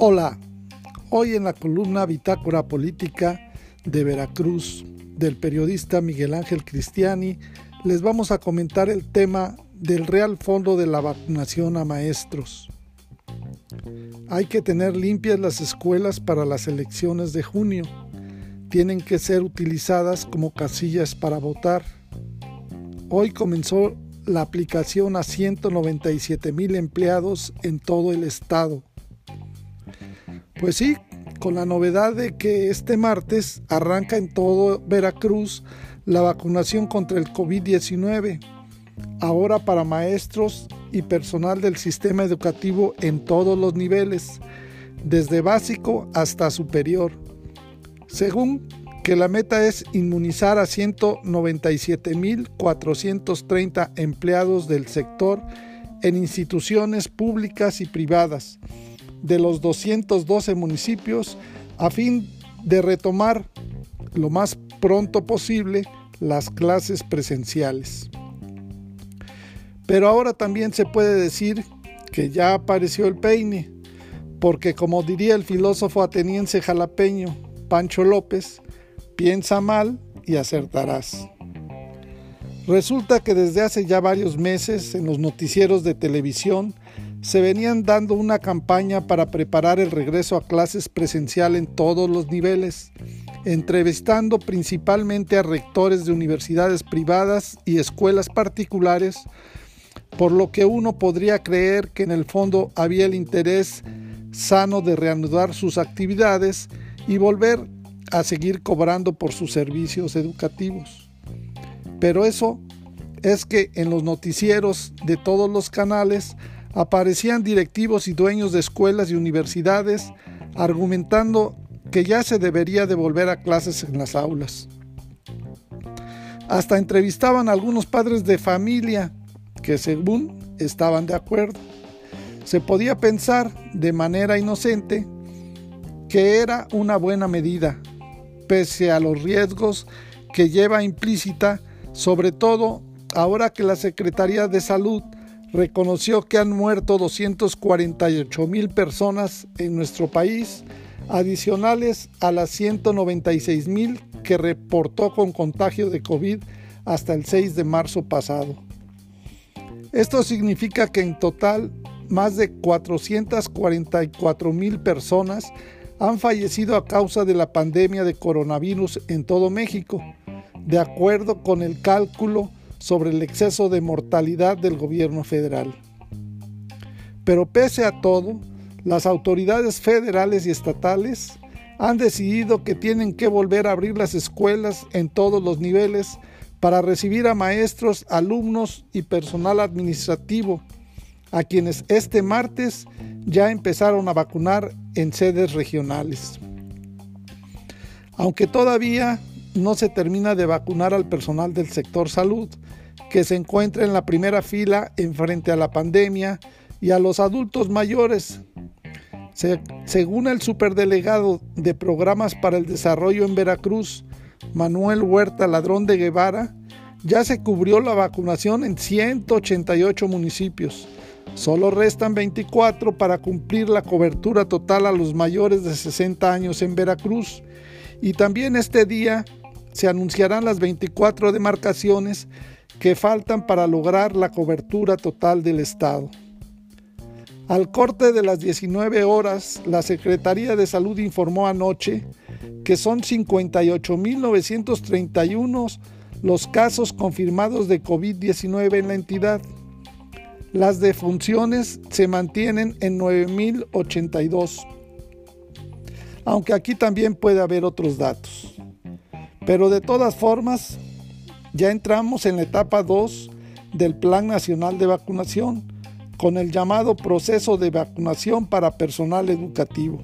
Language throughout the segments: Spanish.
Hola, hoy en la columna Bitácora Política de Veracruz del periodista Miguel Ángel Cristiani les vamos a comentar el tema del Real Fondo de la Vacunación a Maestros. Hay que tener limpias las escuelas para las elecciones de junio. Tienen que ser utilizadas como casillas para votar. Hoy comenzó la aplicación a 197 mil empleados en todo el estado. Pues sí, con la novedad de que este martes arranca en todo Veracruz la vacunación contra el COVID-19, ahora para maestros y personal del sistema educativo en todos los niveles, desde básico hasta superior. Según que la meta es inmunizar a 197.430 empleados del sector en instituciones públicas y privadas, de los 212 municipios a fin de retomar lo más pronto posible las clases presenciales. Pero ahora también se puede decir que ya apareció el peine, porque como diría el filósofo ateniense jalapeño Pancho López, piensa mal y acertarás. Resulta que desde hace ya varios meses en los noticieros de televisión se venían dando una campaña para preparar el regreso a clases presencial en todos los niveles, entrevistando principalmente a rectores de universidades privadas y escuelas particulares, por lo que uno podría creer que en el fondo había el interés sano de reanudar sus actividades y volver a seguir cobrando por sus servicios educativos. Pero eso es que en los noticieros de todos los canales aparecían directivos y dueños de escuelas y universidades argumentando que ya se debería de volver a clases en las aulas. Hasta entrevistaban a algunos padres de familia que según estaban de acuerdo. Se podía pensar de manera inocente que era una buena medida, pese a los riesgos que lleva implícita, sobre todo ahora que la Secretaría de Salud reconoció que han muerto 248 mil personas en nuestro país, adicionales a las 196 mil que reportó con contagio de COVID hasta el 6 de marzo pasado. Esto significa que en total más de 444 mil personas han fallecido a causa de la pandemia de coronavirus en todo México, de acuerdo con el cálculo sobre el exceso de mortalidad del gobierno federal. Pero pese a todo, las autoridades federales y estatales han decidido que tienen que volver a abrir las escuelas en todos los niveles para recibir a maestros, alumnos y personal administrativo, a quienes este martes ya empezaron a vacunar en sedes regionales. Aunque todavía no se termina de vacunar al personal del sector salud, que se encuentra en la primera fila en frente a la pandemia y a los adultos mayores. según el superdelegado de programas para el desarrollo en Veracruz, Manuel Huerta Ladrón de Guevara, ya se cubrió la vacunación en 188 municipios. Solo restan 24 para cumplir la cobertura total a los mayores de 60 años en Veracruz. Y también este día se anunciarán las 24 demarcaciones que faltan para lograr la cobertura total del Estado. Al corte de las 19 horas, la Secretaría de Salud informó anoche que son 58.931 los casos confirmados de COVID-19 en la entidad. Las defunciones se mantienen en 9.082, aunque aquí también puede haber otros datos. Pero de todas formas, ya entramos en la etapa 2 del Plan Nacional de Vacunación, con el llamado proceso de vacunación para personal educativo.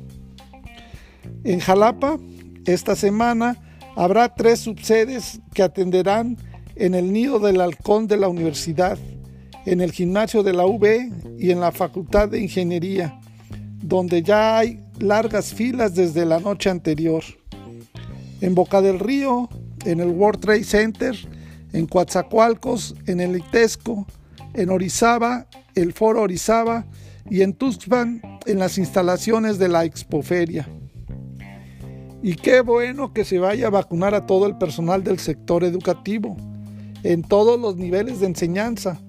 En Jalapa, esta semana, habrá tres subsedes que atenderán en el nido del halcón de la universidad, en el gimnasio de la UB y en la Facultad de Ingeniería, donde ya hay largas filas desde la noche anterior. En Boca del Río, en el World Trade Center, en Coatzacoalcos, en el Itesco, en Orizaba, el Foro Orizaba y en Tuxpan en las instalaciones de la Expoferia. Y qué bueno que se vaya a vacunar a todo el personal del sector educativo, en todos los niveles de enseñanza,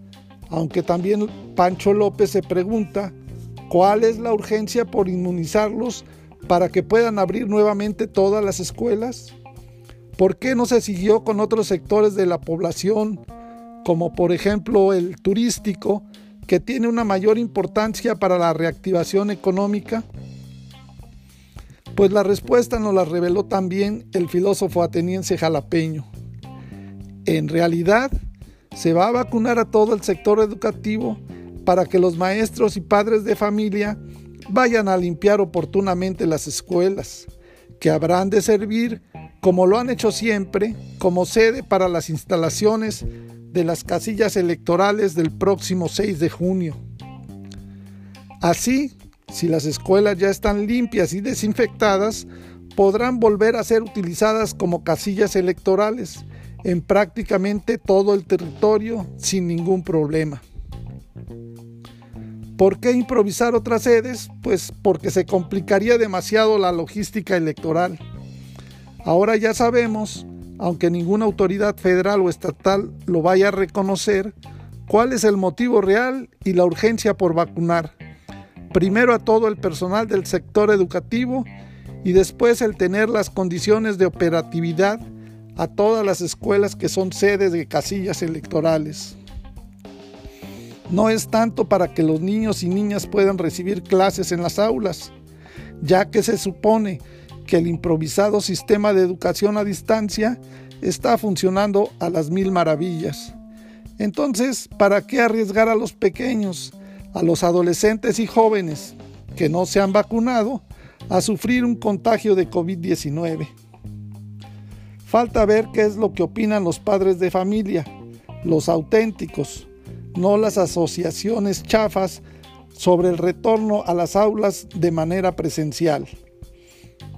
aunque también Pancho López se pregunta cuál es la urgencia por inmunizarlos para que puedan abrir nuevamente todas las escuelas. ¿Por qué no se siguió con otros sectores de la población, como por ejemplo el turístico, que tiene una mayor importancia para la reactivación económica? Pues la respuesta nos la reveló también el filósofo ateniense jalapeño. En realidad, se va a vacunar a todo el sector educativo para que los maestros y padres de familia vayan a limpiar oportunamente las escuelas, que habrán de servir, como lo han hecho siempre, como sede para las instalaciones de las casillas electorales del próximo 6 de junio. Así, si las escuelas ya están limpias y desinfectadas, podrán volver a ser utilizadas como casillas electorales en prácticamente todo el territorio sin ningún problema. ¿Por qué improvisar otras sedes? Pues porque se complicaría demasiado la logística electoral. Ahora ya sabemos, aunque ninguna autoridad federal o estatal lo vaya a reconocer, cuál es el motivo real y la urgencia por vacunar primero a todo el personal del sector educativo y después el tener las condiciones de operatividad a todas las escuelas que son sedes de casillas electorales. No es tanto para que los niños y niñas puedan recibir clases en las aulas, ya que se supone que el improvisado sistema de educación a distancia está funcionando a las mil maravillas. Entonces, ¿para qué arriesgar a los pequeños? a los adolescentes y jóvenes que no se han vacunado a sufrir un contagio de COVID-19. Falta ver qué es lo que opinan los padres de familia, los auténticos, no las asociaciones chafas sobre el retorno a las aulas de manera presencial.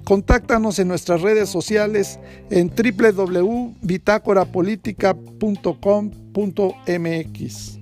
Contáctanos en nuestras redes sociales en www.bitácorapolítica.com.mx.